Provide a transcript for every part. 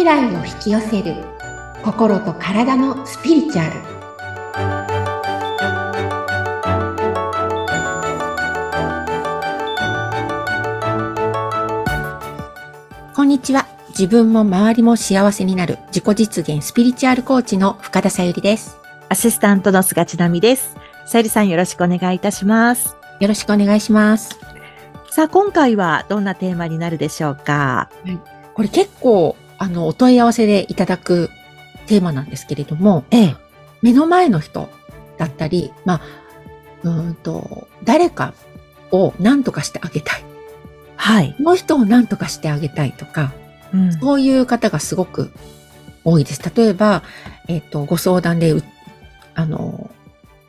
未来を引き寄せる。心と体のスピリチュアル。こんにちは。自分も周りも幸せになる。自己実現スピリチュアルコーチの深田さゆりです。アシスタントの菅千奈美です。さゆりさんよろしくお願いいたします。よろしくお願いします。さあ、今回はどんなテーマになるでしょうか？これ結構あのお問い合わせでいただくテーマなんですけれどもええ。目の前の人だったり、まあ、うーんと、誰かを何とかしてあげたい。はい。この人を何とかしてあげたいとか、うんそういう方がすごく多いです。例えば、えっ、と、ご相談で、うあの、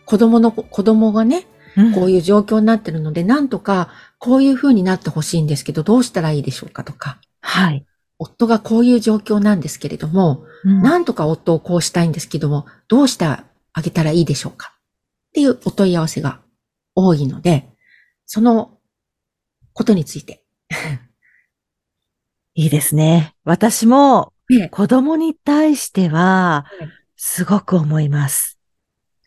子供の、子供がね、こういう状況になってるので、なんとかこういう風になってほしいんですけど、どうしたらいいでしょうかとか、はい。夫がこういう状況なんですけれども、うんなんとか夫をこうしたいんですけども、どうしてあげたらいいでしょうか？っていうお問い合わせが多いので、そのことについて。いいですね。私もね子供に対してはうん、すごく思います。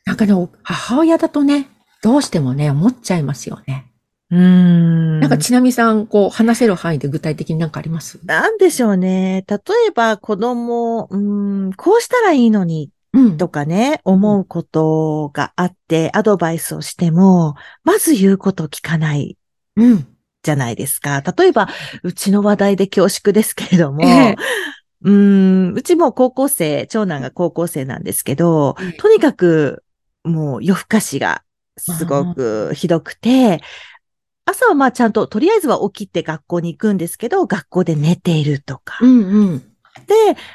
なんかね、母親だとね、どうしてもね、思っちゃいますよね。うーん。なんかちなみさん、こう、話せる範囲で具体的になんかあります？なんでしょうね。例えば子供、うーん、こうしたらいいのにうん。とかね、思うことがあって、アドバイスをしても、まず言うことを聞かないうん。じゃないですか。例えば、うちの話題で恐縮ですけれども、ええうーん、うちも高校生、長男が高校生なんですけど、ええとにかく、もう夜更かしがすごくひどくて、朝はまあちゃんと、とりあえずは起きて学校に行くんですけど、学校で寝ているとか。うんうん。で、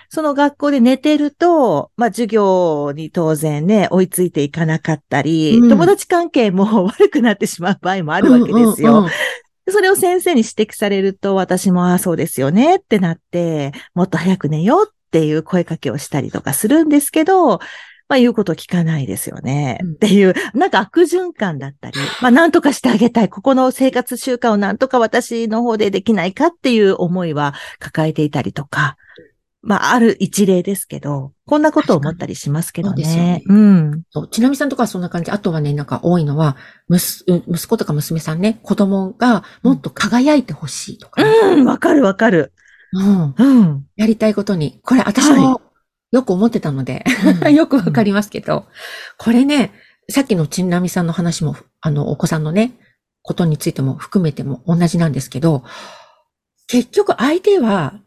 その学校で寝てると、まあ授業に当然ね、追いついていかなかったり、うん友達関係も 悪くなってしまう場合もあるわけですよ。うんうんうんでそれを先生に指摘されると、私も、ああ、そうですよねってなって、もっと早く寝ようっていう声かけをしたりとかするんですけど、まあ言うこと聞かないですよね。うんっていう、なんか悪循環だったり、まあなんとかしてあげたい。ここの生活習慣をなんとか私の方でできないかっていう思いは抱えていたりとか、まあある一例ですけど、こんなことを思ったりしますけどそうですよねね。うん。ちなみさんとかはそんな感じ？あとはね、なんか多いのは、息子とか娘さんね、子供がもっと輝いてほしいとかね、うん、わかるわかる。うん。うん。やりたいことに。これ私もよく思ってたので、うんよくわかりますけど、これね、さっきのちなみさんの話も、あの、お子さんのね、ことについても含めても同じなんですけど、結局相手は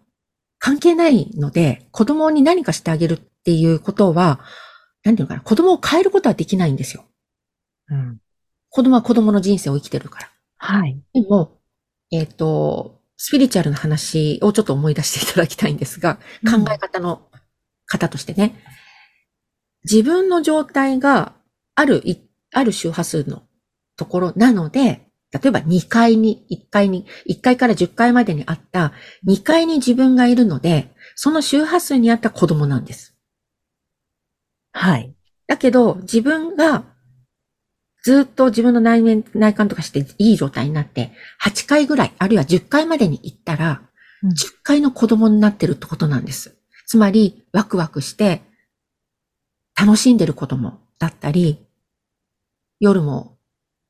関係ないので、子供に何かしてあげるっていうことは、なんていうのかな、子供を変えることはできないんですよ。うん。子供は子供の人生を生きてるから。はい。でも、えっ、と、スピリチュアルな話をちょっと思い出していただきたいんですが、考え方の方としてね、自分の状態があるい、ある周波数のところなので、例えば2階に、1階に、1階から10階までにあった2階に自分がいるので、その周波数にあった子供なんです。はい。だけど、自分がずっと自分の内面、内観とかしていい状態になって、8回ぐらい、あるいは10回までに行ったら、うん10回の子供になってるってことなんです。つまり、ワクワクして、楽しんでる子供だったり、夜も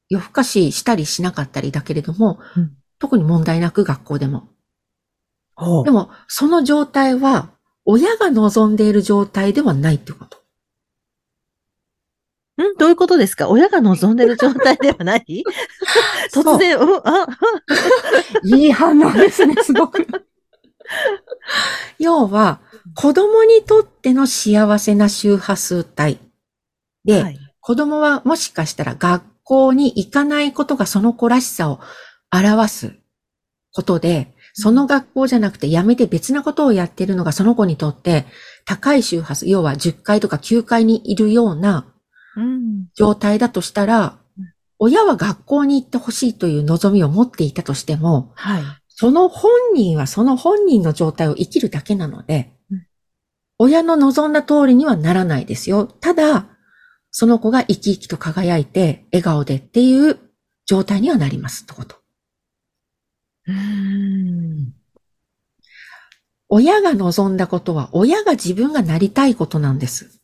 夜更かししたりしなかったりだけれども、うん。特に問題なく学校でも。でも、その状態は、親が望んでいる状態ではないってこと。ん？どういうことですか？親が望んでる状態ではない？突然、うん、あ、いい反応ですね、すごく。要は、子供にとっての幸せな周波数帯で、はい。子供はもしかしたら学校に行かないことがその子らしさを表すことで、その学校じゃなくて辞めて別なことをやっているのがその子にとって高い周波数、要は10階とか9階にいるようなうん。状態だとしたらうん、親は学校に行ってほしいという望みを持っていたとしても、はい。その本人はその本人の状態を生きるだけなのでうん、親の望んだ通りにはならないですよ。ただ、その子が生き生きと輝いて、笑顔でっていう状態にはなりますってこと。うん。親が望んだことは、親が自分がなりたいことなんです。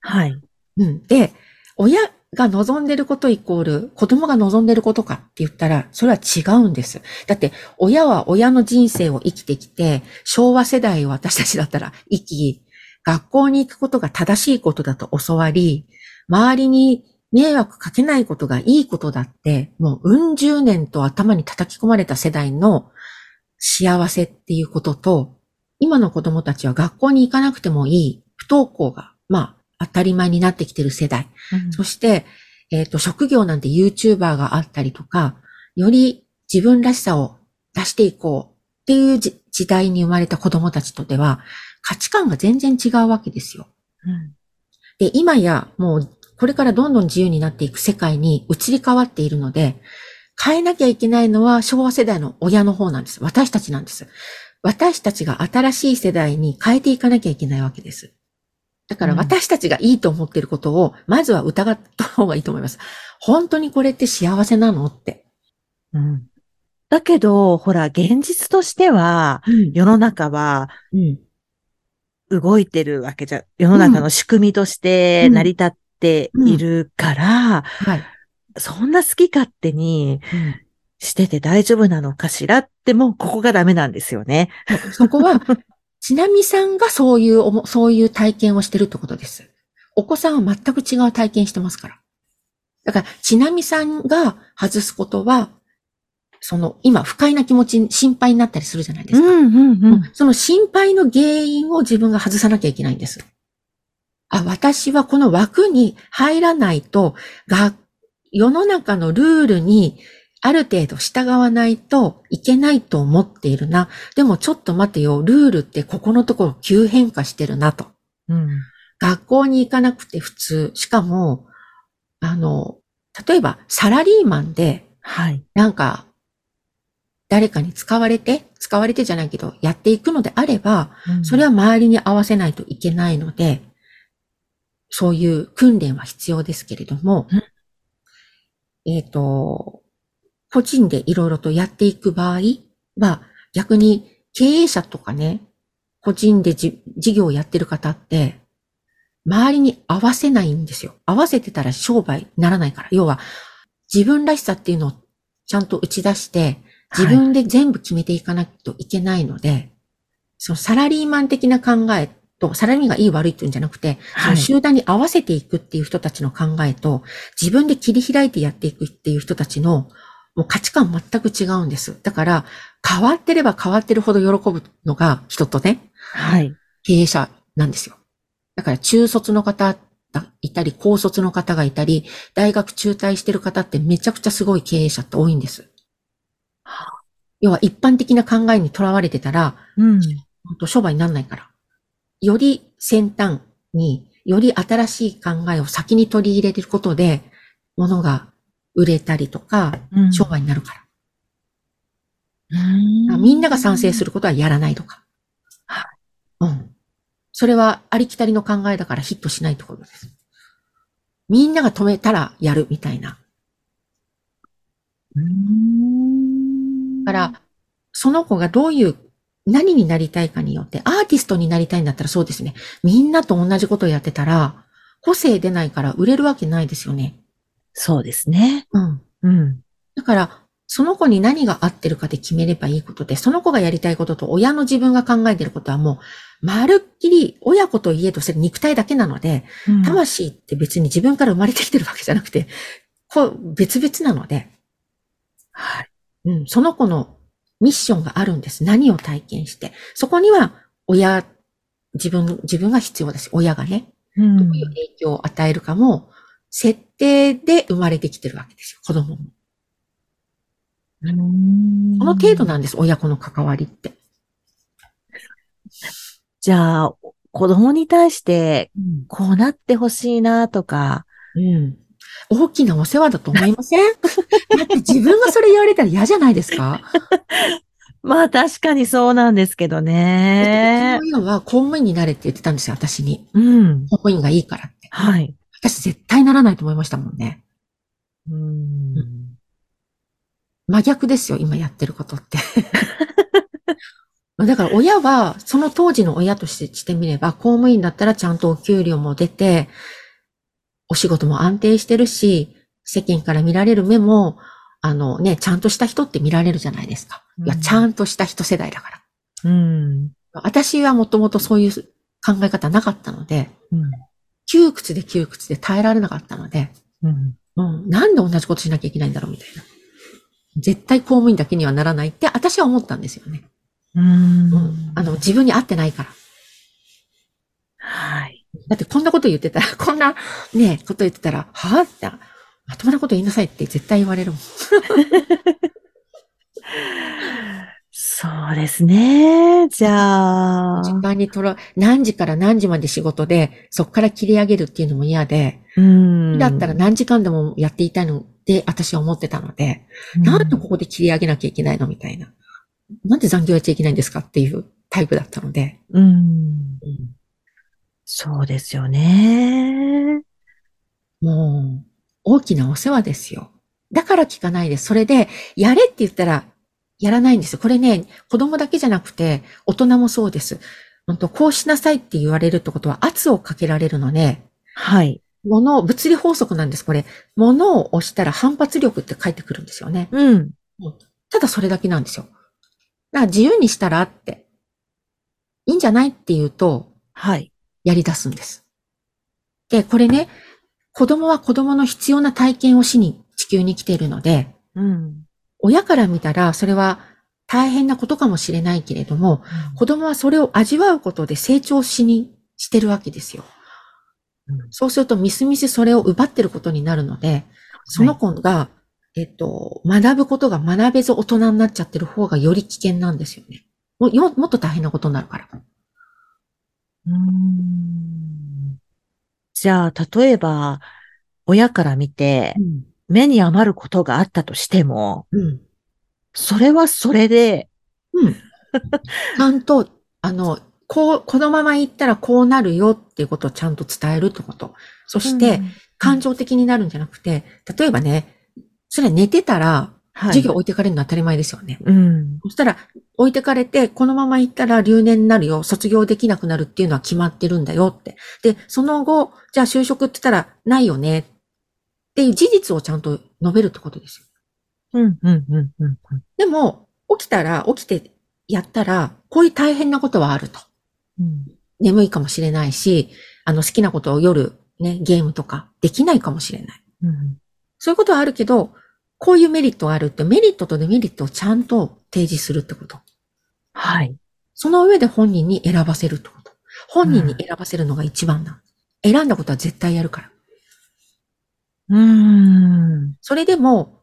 はい。うん。で、親が望んでることイコール、子供が望んでることかって言ったら、それは違うんです。だって、親は親の人生を生きてきて、昭和世代を私たちだったら生き、学校に行くことが正しいことだと教わり、周りに迷惑かけないことがいいことだって、もううん十年と頭に叩き込まれた世代の幸せっていうことと、今の子供たちは学校に行かなくてもいい不登校が、まあ、当たり前になってきてる世代。そして、えっ、と、職業なんて YouTuber があったりとか、より自分らしさを出していこうっていうじ時代に生まれた子供たちとでは、価値観が全然違うわけですよ。うんで、今やもうこれからどんどん自由になっていく世界に移り変わっているので、変えなきゃいけないのは昭和世代の親の方なんです。私たちなんです。私たちが新しい世代に変えていかなきゃいけないわけです。だからうん私たちがいいと思っていることを、まずは疑った方がいいと思います。本当にこれって幸せなの？って。うんだけど、ほら、現実としては、世の中はうん。動いてるわけじゃ、世の中の仕組みとして成り立っているから、はい。そんな好き勝手にしてて大丈夫なのかしらって、もうここがダメなんですよね。そこは、ちなみさんがそういうそういう体験をしてるってことです。お子さんは全く違う体験してますから。だから、ちなみさんが外すことは、その、今、不快な気持ち、心配になったりするじゃないですか。んうんその心配の原因を自分が外さなきゃいけないんです。あ、私はこの枠に入らないと、が、世の中のルールにある程度従わないといけないと思っているな。でもちょっと待てよ、ルールってここのところ急変化してるなと。うん。学校に行かなくて普通。しかも、あの、例えばサラリーマンで、はい。なんか、誰かに使われて、使われてじゃないけど、やっていくのであれば、それは、は周りに合わせないといけないので、そういう訓練は必要ですけれどもうん、えっ、と、個人でいろいろとやっていく場合は、逆に経営者とかね、個人でじ事業をやってる方って、周りに合わせないんですよ。合わせてたら商売にならないから。要は、自分らしさっていうのをちゃんと打ち出して、自分で全部決めていかないといけないので、そのサラリーマン的な考えと、サラリーマンがいい悪いっていうんじゃなくて、そはいの集団に合わせていくっていう人たちの考えと、自分で切り開いてやっていくっていう人たちの、もう価値観全く違うんです。だから、変わってれば変わってるほど喜ぶのが人とね、はい。経営者なんですよ。だから中卒の方がいたり、高卒の方がいたり、大学中退してる方ってめちゃくちゃすごい経営者って多いんです。要は一般的な考えにとらわれてたら、うん。本当商売にならないから。より先端に、より新しい考えを先に取り入れることで、物が売れたりとか、うん商売になるから。うんみんなが賛成することはやらないとか。はうん。それはありきたりの考えだからヒットしないってことです。みんなが止めたらやるみたいな。うんだから、その子がどういう、何になりたいかによって、アーティストになりたいんだったらそうですね。みんなと同じことをやってたら、個性出ないから売れるわけないですよね。そうですね。うん。うん。だから、その子に何が合ってるかで決めればいいことで、その子がやりたいことと親の自分が考えてることはもう、まるっきり親子と家とそれ肉体だけなので、うん魂って別に自分から生まれてきてるわけじゃなくて、こう別々なので、はい。うん、その子のミッションがあるんです。何を体験して。そこには親、自分、自分が必要です。親がね、うんどういう影響を与えるかも、設定で生まれてきてるわけですよ。子供も。うんこの程度なんです。親子の関わりって。じゃあ、子供に対して、うんこうなってほしいなとか、うん。大きなお世話だと思いません？だって自分がそれ言われたら嫌じゃないですか？まあ確かにそうなんですけどねう。ちの親は公務員になれって言ってたんですよ、私に。うん。公務員がいいからって。はい。私絶対ならないと思いましたもんね。うん真逆ですよ、今やってることって。だから親は、その当時の親としてしてみれば、公務員だったらちゃんとお給料も出て、お仕事も安定してるし、世間から見られる目も、あのね、ちゃんとした人って見られるじゃないですか。いや、うんちゃんとした人世代だから。うん。私はもともとそういう考え方なかったので、うん。窮屈で窮屈で耐えられなかったので、うん。うん、なんで同じことしなきゃいけないんだろうみたいな。絶対公務員だけにはならないって私は思ったんですよね。うんうん。あの、自分に合ってないから。はい。だってこんなこと言ってたら、こんなね、こと言ってたら、はぁって、まともなこと言いなさいって絶対言われるもん。そうですね。じゃあ。時間にとら、何時から何時まで仕事で、そこから切り上げるっていうのも嫌で、うん。だったら何時間でもやっていたいのって私は思ってたので、なんでここで切り上げなきゃいけないのみたいな。なんで残業やっちゃいけないんですかっていうタイプだったので。うん。そうですよね。もう、大きなお世話ですよ。だから聞かないです。それで、やれって言ったら、やらないんですよ。これね、子供だけじゃなくて、大人もそうです。本当こうしなさいって言われるってことは圧をかけられるので、はい。物、物理法則なんです、これ。物を押したら反発力って返ってくるんですよね。うん。ただそれだけなんですよ。だから自由にしたらって、いいんじゃないって言うと、はい。やり出すんです。で、これね、子供は子供の必要な体験をしに地球に来ているので、うん。親から見たらそれは大変なことかもしれないけれども、子供はそれを味わうことで成長しにしてるわけですよ。うんそうすると、みすみすそれを奪ってることになるので、その子が、えっと、学ぶことが学べず大人になっちゃってる方がより危険なんですよね。もよもっと大変なことになるから。うんじゃあ、例えば、親から見て、うん。目に余ることがあったとしても、うん。それはそれで、うん。ちゃんと、あの、こう、このまま行ったらこうなるよっていうことをちゃんと伝えるってこと。そして、感情的になるんじゃなくて、例えばね、それは寝てたら、はい、授業置いてかれるの当たり前ですよね。うん。そしたら、置いてかれて、このまま行ったら留年になるよ、卒業できなくなるっていうのは決まってるんだよって。で、その後、じゃあ就職って言ったら、ないよね。っていう事実をちゃんと述べるってことですよ。うん、うん、うん、うん。でも、起きたら、起きてやったら、こういう大変なことはあると。うん眠いかもしれないし、あの好きなことを夜ね、ゲームとかできないかもしれない。うんそういうことはあるけど、こういうメリットがあるってメリットとデメリットをちゃんと提示するってこと。はい。その上で本人に選ばせるってこと。本人に選ばせるのが一番だ。選んだことは絶対やるから。うーん。それでも、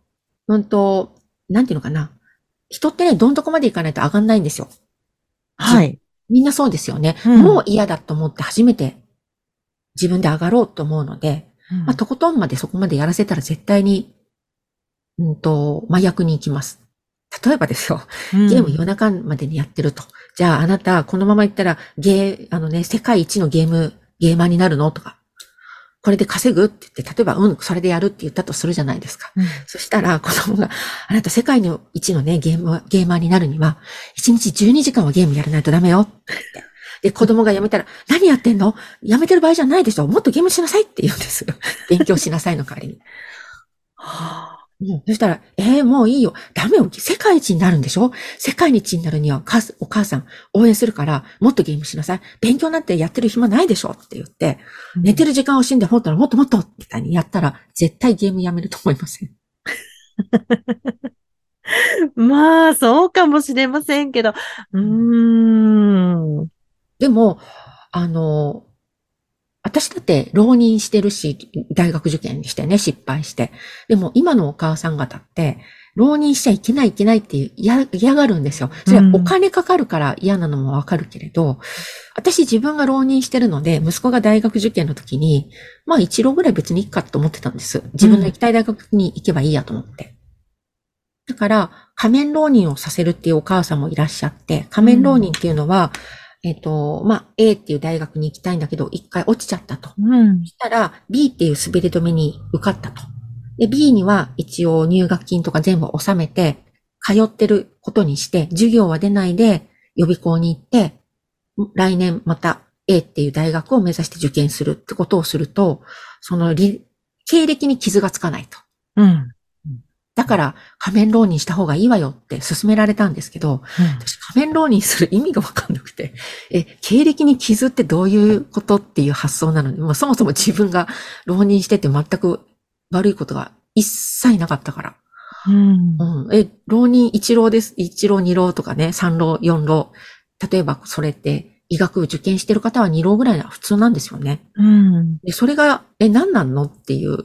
うんと、なんていうのかな。人ってね、どんとこまで行かないと上がんないんですよ。はい。みんなそうですよね。うんもう嫌だと思って初めて自分で上がろうと思うので、まあ、とことんまでそこまでやらせたら絶対に、うんと、麻薬に行きます。例えばですよ、ゲーム夜中までにやってると。じゃああなた、このまま行ったら、ゲー、あのね、世界一のゲーム、ゲーマーになるの？とか。これで稼ぐって言って、例えば、うん、それでやるって言ったとするじゃないですか。うんそしたら、子供が、あなた世界の一のね、ゲーム、ゲーマーになるには、1日12時間はゲームやらないとダメよ。っ てで、子供が辞めたら、何やってんの？辞めてる場合じゃないでしょもっとゲームしなさいって言うんですよ。勉強しなさいの代わりに。は あうん、そしたら、えー、もういいよ。ダメよ。世界一になるんでしょ？世界一になるには、かお母さん応援するから、もっとゲームしなさい。勉強なんてやってる暇ないでしょ？って言って、寝てる時間を惜しんで本当らもっともっとみたいにやったら、絶対ゲームやめると思いません。まあ、そうかもしれませんけど。うーん。でも、あの、私だって浪人してるし、大学受験してね、失敗して。でも今のお母さん方って、浪人しちゃいけないいけないって嫌嫌がるんですよ。それはお金かかるから嫌なのもわかるけれど、私自分が浪人してるので、息子が大学受験の時に、まあ一浪ぐらい別にいいかと思ってたんです。自分の行きたい大学に行けばいいやと思って。だから、仮面浪人をさせるっていうお母さんもいらっしゃって、仮面浪人っていうのは、えっ、と、まあ、A っていう大学に行きたいんだけど、一回落ちちゃったと。うんそ。したら、B っていう滑り止めに受かったと。で、B には一応入学金とか全部納めて、通ってることにして、授業は出ないで、予備校に行って、来年また A っていう大学を目指して受験するってことをすると、そのり経歴に傷がつかないと。うん。だから仮面浪人した方がいいわよって勧められたんですけど、私仮面浪人する意味がわかんなくて、え、経歴に傷ってどういうことっていう発想なの？に、もうそもそも自分が浪人してて全く悪いことが一切なかったから。うん。うん。え、浪人一浪です。一浪二浪とかね、三浪四浪。例えばそれって医学部受験してる方は二浪ぐらいな普通なんですよね。うん。で、それが、え、何なんのっていう、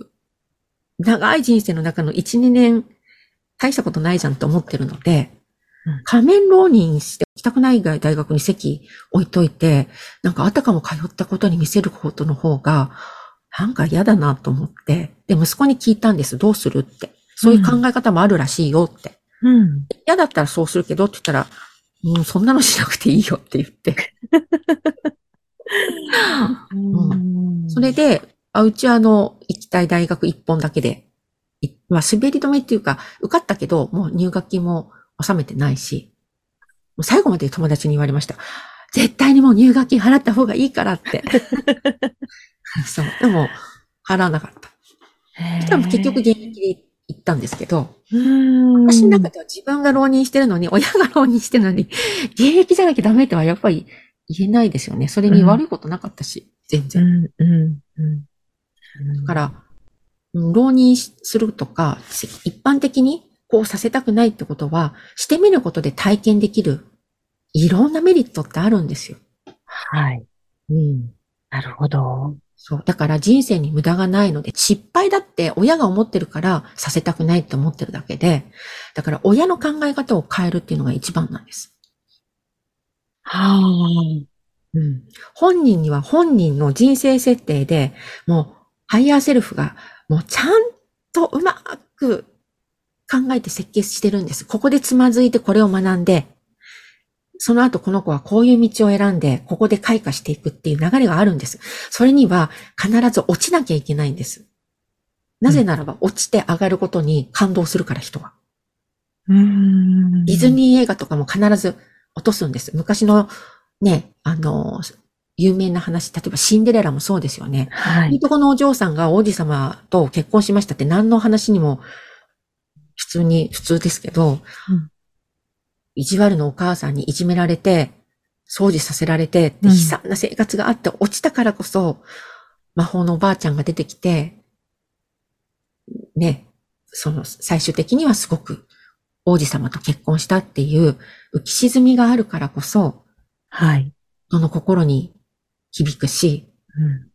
長い人生の中の1、2年、大したことないじゃんと思ってるので、うん仮面浪人して行きたくない大学に席置いといて、なんかあたかも通ったことに見せることの方が、なんか嫌だなと思って、で、息子に聞いたんです。どうするって。そういう考え方もあるらしいよって。うん。嫌だったらそうするけどって言ったら、うん、そんなのしなくていいよって言って。うんそれで、あうちはあの、行きたい大学一本だけで、いまあ、滑り止めっていうか、受かったけど、もう入学金も納めてないし、もう最後まで友達に言われました。絶対にもう入学金払った方がいいからって。そう。でも、払わなかった。多分結局現役で行ったんですけど、うん。私の中では自分が浪人してるのに、親が浪人してるのに、現役じゃなきゃダメとはやっぱり言えないですよね。それに悪いことなかったし、全う然。ん。うん。うん。だから、うん浪人するとか、せ一般的にこうさせたくないってことは、してみることで体験できる、いろんなメリットってあるんですよ。はい。うん。なるほど。そう。だから人生に無駄がないので、失敗だって親が思ってるからさせたくないって思ってるだけで、だから親の考え方を変えるっていうのが一番なんです。はうん。本人には本人の人生設定で、もう、ハイヤーセルフが、もうちゃんとうまく考えて設計してるんです。ここでつまずいてこれを学んで、その後この子はこういう道を選んで、ここで開花していくっていう流れがあるんです。それには必ず落ちなきゃいけないんです。なぜならば落ちて上がることに感動するから人は。うん。ディズニー映画とかも必ず落とすんです。昔のね、あの、有名な話、例えばシンデレラもそうですよね。はいい。いとこのお嬢さんが王子様と結婚しましたって何の話にも普通に、普通ですけど、うん意地悪のお母さんにいじめられて、掃除させられて悲惨な生活があって落ちたからこそ、魔法のおばあちゃんが出てきて、ね、その最終的にはすごく王子様と結婚したっていう浮き沈みがあるからこそ、はい。その心に響くし、うん。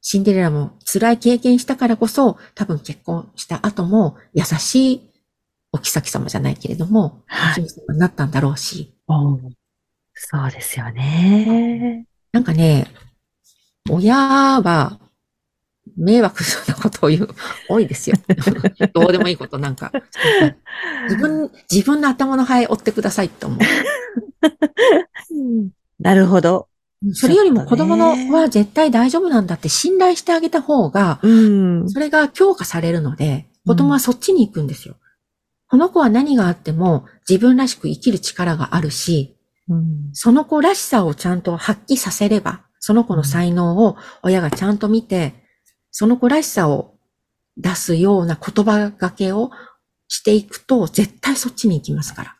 シンデレラも辛い経験したからこそ、多分結婚した後も優しいお妃様じゃないけれども、はい。お姫様になったんだろうし、そうですよね。なんかね、親は迷惑なことを言う、多いですよ。どうでもいいことなんか。自分、自分の頭の生え追ってくださいって思う。なるほど。それよりも子供のは絶対大丈夫なんだって信頼してあげた方が、うん。それが強化されるので、子供はそっちに行くんですよ。この子は何があっても自分らしく生きる力があるし、うんその子らしさをちゃんと発揮させれば、その子の才能を親がちゃんと見て、その子らしさを出すような言葉がけをしていくと、絶対そっちに行きますから。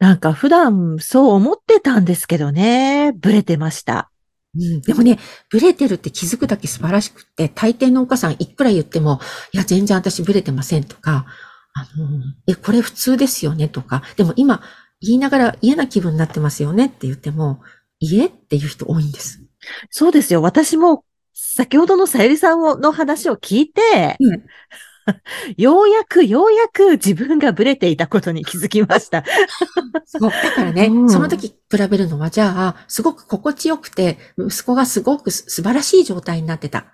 なんか普段そう思ってたんですけどね。ブレてました。うん、でもね、ブレてるって気づくだけ素晴らしくって、大抵のお母さんいくら言っても、いや、全然私ブレてませんとか、あの、え、これ普通ですよねとか、でも今言いながら嫌な気分になってますよねって言っても、いえっていう人多いんです。そうですよ。私も先ほどのさゆりさんの話を聞いて、うん ようやくようやく自分がブレていたことに気づきました。そう。だからね、うんその時比べるのは、じゃあ、すごく心地よくて、息子がすごくす素晴らしい状態になってた。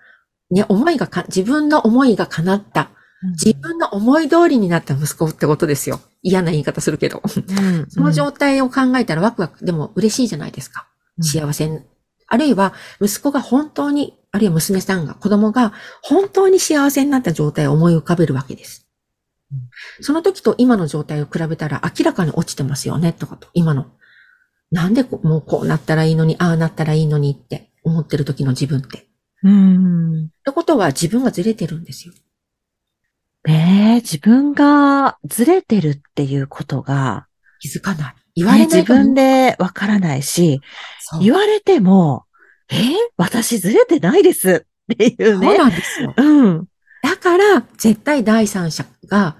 ね、思いがか、自分の思いが叶った。自分の思い通りになった息子ってことですよ。嫌な言い方するけど。うん その状態を考えたらワクワク、でも嬉しいじゃないですか。幸せに。あるいは、息子が本当に、あるいは娘さんが、子供が本当に幸せになった状態を思い浮かべるわけです。その時と今の状態を比べたら明らかに落ちてますよね、とかと、今の。なんでこもうこうなったらいいのに、ああなったらいいのにって思ってる時の自分って。うん。ってことは自分がずれてるんですよ。ねえ、自分がずれてるっていうことが、気づかない。言われね自ないから分でわからないし、言われても、えー私ずれてないですっていうそうね。なんですよ。うん。だから、絶対第三者が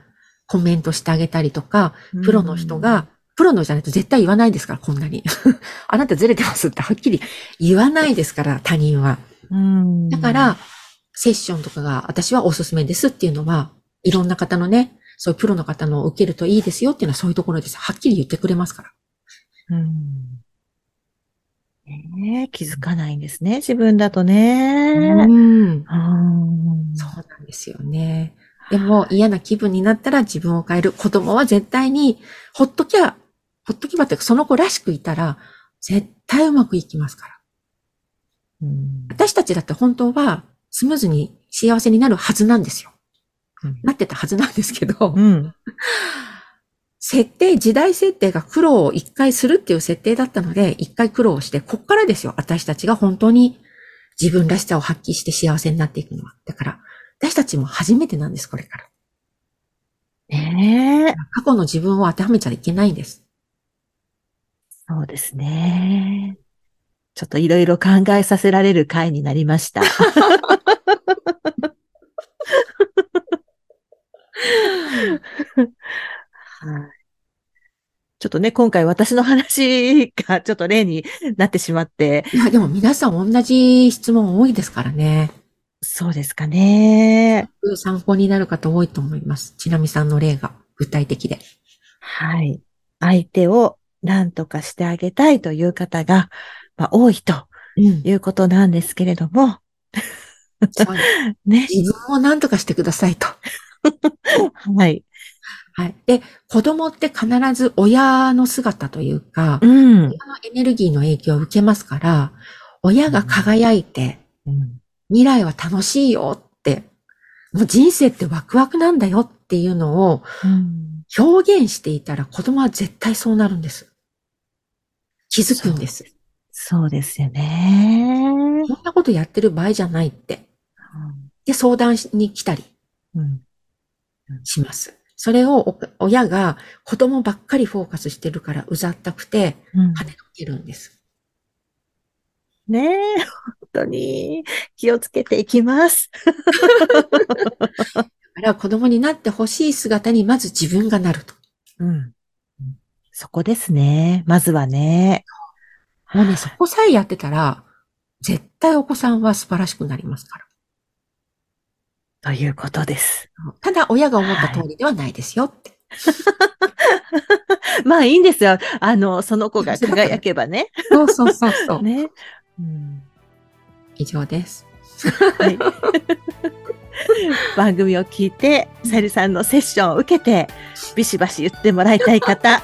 コメントしてあげたりとか、プロの人が、プロのじゃないと絶対言わないですから、こんなに。あなたずれてますってはっきり言わないですから、他人は。うん、だから、セッションとかが私はおすすめですっていうのは、いろんな方のね、そういうプロの方のを受けるといいですよっていうのはそういうところです。はっきり言ってくれますから。うん。ねえ気づかないんですね、自分だとね。うん。うんそうなんですよね。でも嫌な気分になったら自分を変える。子供は絶対に、ほっときゃ、ほっとけばってその子らしくいたら、絶対うまくいきますから。うん私たちだって本当はスムーズに幸せになるはずなんですよ。うんなってたはずなんですけど、うん。設定、時代設定が苦労を一回するっていう設定だったので、一回苦労をして、こっからですよ。私たちが本当に自分らしさを発揮して幸せになっていくのは。だから、私たちも初めてなんです、これから。ねえ過去の自分を当てはめちゃいけないんです。そうですね。ちょっといろいろ考えさせられる回になりました。はいちょっとね、今回私の話がちょっと例に なってしまって、いや、でも皆さん同じ質問多いですからね。そうですかね。参考になる方多いと思います？ちなみさんの例が具体的で。はい。相手を何とかしてあげたいという方が、まあ、多いとうん。いうことなんですけれども、そう ね。自分を何とかしてくださいと。はい。はい。で、子供って必ず親の姿というか、うん。親のエネルギーの影響を受けますから、親が輝いて、うん未来は楽しいよって、もう人生ってワクワクなんだよっていうのをうん表現していたら子供は絶対そうなるんです。気づくんです。そうですよね。こんなことやってる場合じゃないって。で、相談しに来たりうんします。それをお親が子供ばっかりフォーカスしてるからうざったくてうん跳ねのけるんです。ねえ、本当に気をつけていきます。だから子供になってほしい姿にまず自分がなると。うん。そこですね。まずはね。もうね、そこさえやってたら、絶対お子さんは素晴らしくなりますから。ということです。ただ、親が思った通りではないですよって。まあいいんですよ。あの、その子が輝けばね。そうそうそうそう。ね。うん以上です。はい、番組を聞いて、さゆりさんのセッションを受けて、ビシバシ言ってもらいたい方、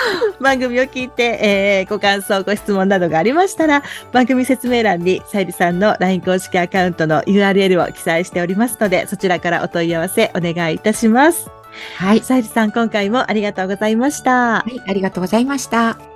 番組を聞いて、えーご感想、ご質問などがありましたら、番組説明欄にさゆりさんの LINE 公式アカウントの URL を記載しておりますので、そちらからお問い合わせお願いいたします。はい。さゆりさん、今回もありがとうございました。はい、ありがとうございました。